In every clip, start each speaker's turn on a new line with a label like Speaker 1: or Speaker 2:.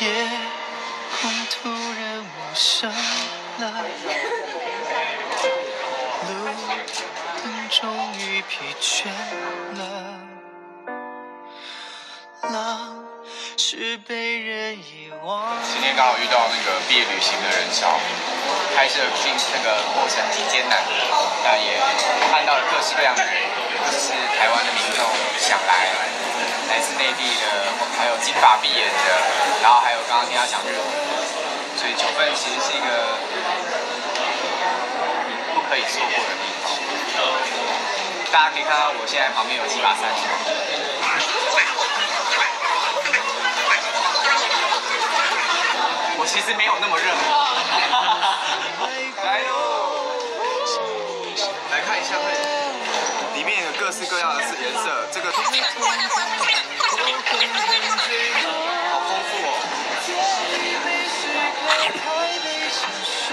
Speaker 1: 夜空突然无声了，路灯终于疲倦了，浪是被人遗忘。
Speaker 2: 今天刚好遇到那个毕业旅行的人潮，拍摄并那个过程挺艰难的，那也看到了各式各样的人，就是台湾的民众想来，来自内地的，还有金发碧眼的，然后还有刚刚听他讲日文，所以九份其实是一个不可以错过的地方。大家可以看到我现在旁边有七八三。我其实没有那么热。来喽，来看一下，里面有各式各样的颜色，这个
Speaker 1: 台北沉睡，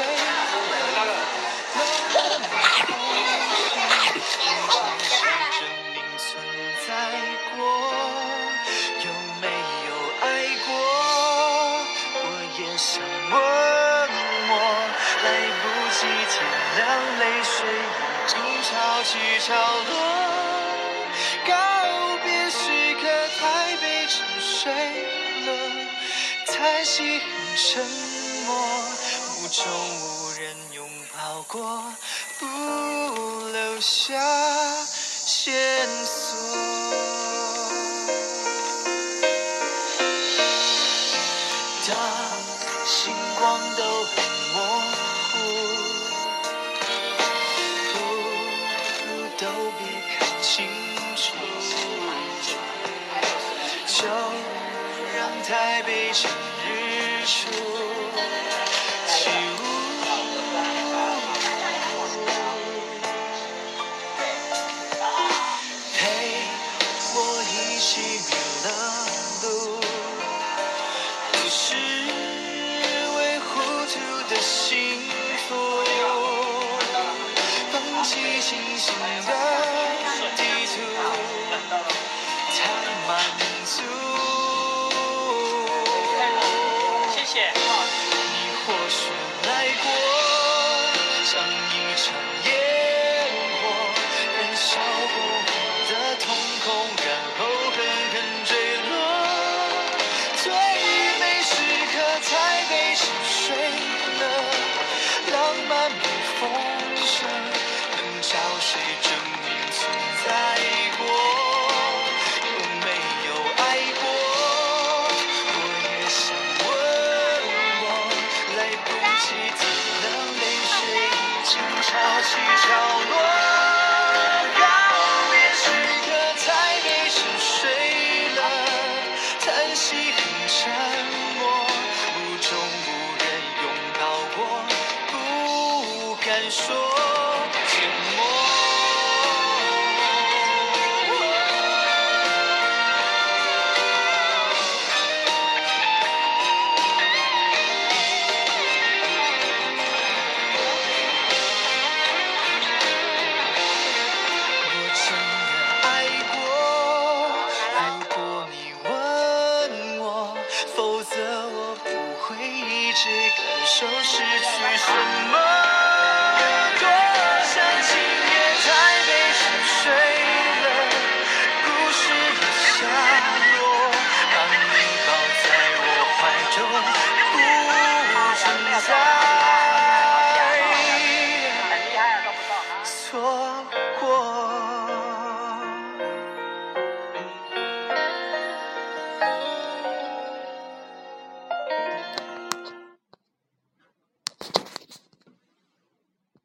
Speaker 1: 有没有爱过？我也想问我，来不及天亮，泪水已经潮起潮落。告别时刻，台北沉睡了，叹息很沉默，无中无人拥抱过，不留下线索。当星光都很模糊，路都别看清楚，就让台北趁日出起舞。陪我一起迷了路，不是为糊涂的幸福，放弃清醒的潮起潮落。告别时刻，太美沉睡了，叹息很沉默，无中无人拥抱过，不敢说否则我不会一直感受失去什么。多想今夜台北